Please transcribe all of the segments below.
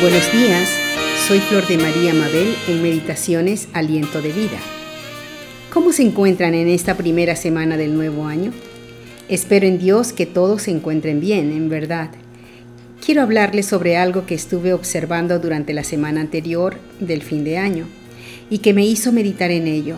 Buenos días, soy Flor de María Mabel en Meditaciones Aliento de Vida. ¿Cómo se encuentran en esta primera semana del nuevo año? Espero en Dios que todos se encuentren bien, en verdad. Quiero hablarles sobre algo que estuve observando durante la semana anterior del fin de año y que me hizo meditar en ello.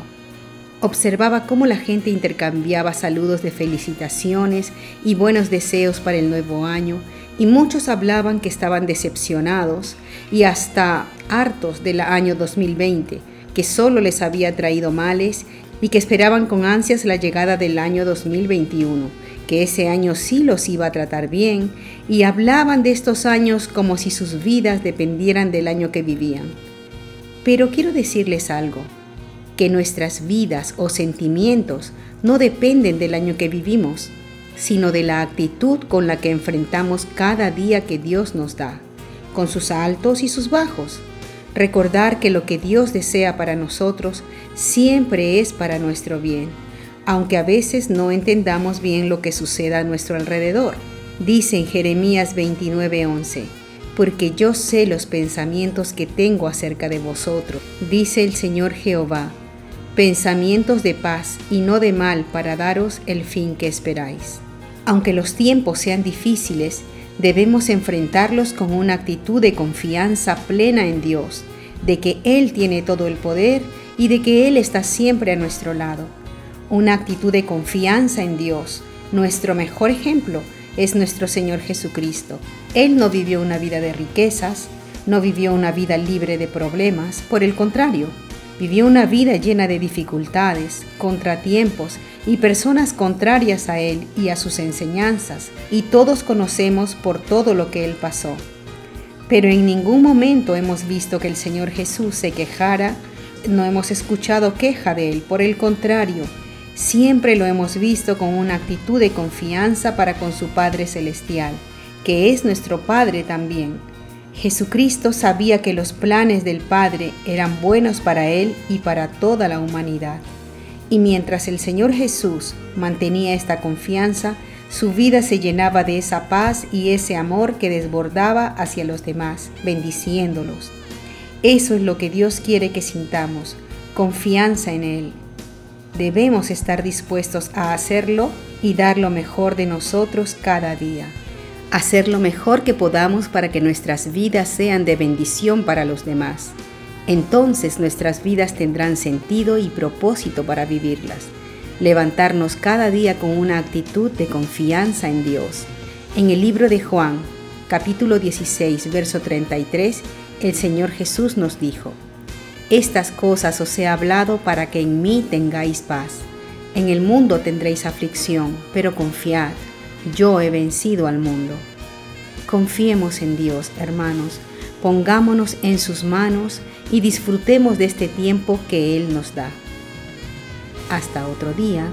Observaba cómo la gente intercambiaba saludos de felicitaciones y buenos deseos para el nuevo año y muchos hablaban que estaban decepcionados y hasta hartos del año 2020, que solo les había traído males y que esperaban con ansias la llegada del año 2021, que ese año sí los iba a tratar bien, y hablaban de estos años como si sus vidas dependieran del año que vivían. Pero quiero decirles algo, que nuestras vidas o sentimientos no dependen del año que vivimos, sino de la actitud con la que enfrentamos cada día que Dios nos da, con sus altos y sus bajos. Recordar que lo que Dios desea para nosotros siempre es para nuestro bien, aunque a veces no entendamos bien lo que suceda a nuestro alrededor. Dice en Jeremías 29:11, porque yo sé los pensamientos que tengo acerca de vosotros, dice el Señor Jehová, pensamientos de paz y no de mal para daros el fin que esperáis. Aunque los tiempos sean difíciles, debemos enfrentarlos con una actitud de confianza plena en Dios, de que Él tiene todo el poder y de que Él está siempre a nuestro lado. Una actitud de confianza en Dios. Nuestro mejor ejemplo es nuestro Señor Jesucristo. Él no vivió una vida de riquezas, no vivió una vida libre de problemas, por el contrario, Vivió una vida llena de dificultades, contratiempos y personas contrarias a él y a sus enseñanzas, y todos conocemos por todo lo que él pasó. Pero en ningún momento hemos visto que el Señor Jesús se quejara, no hemos escuchado queja de él, por el contrario, siempre lo hemos visto con una actitud de confianza para con su Padre Celestial, que es nuestro Padre también Jesucristo sabía que los planes del Padre eran buenos para Él y para toda la humanidad. Y mientras el Señor Jesús mantenía esta confianza, su vida se llenaba de esa paz y ese amor que desbordaba hacia los demás, bendiciéndolos. Eso es lo que Dios quiere que sintamos, confianza en Él. Debemos estar dispuestos a hacerlo y dar lo mejor de nosotros cada día hacer lo mejor que podamos para que nuestras vidas sean de bendición para los demás. Entonces nuestras vidas tendrán sentido y propósito para vivirlas. Levantarnos cada día con una actitud de confianza en Dios. En el libro de Juan, capítulo 16, verso 33, el Señor Jesús nos dijo, Estas cosas os he hablado para que en mí tengáis paz. En el mundo tendréis aflicción, pero confiad yo he vencido al mundo. Confiemos en Dios, hermanos, pongámonos en sus manos y disfrutemos de este tiempo que Él nos da. Hasta otro día.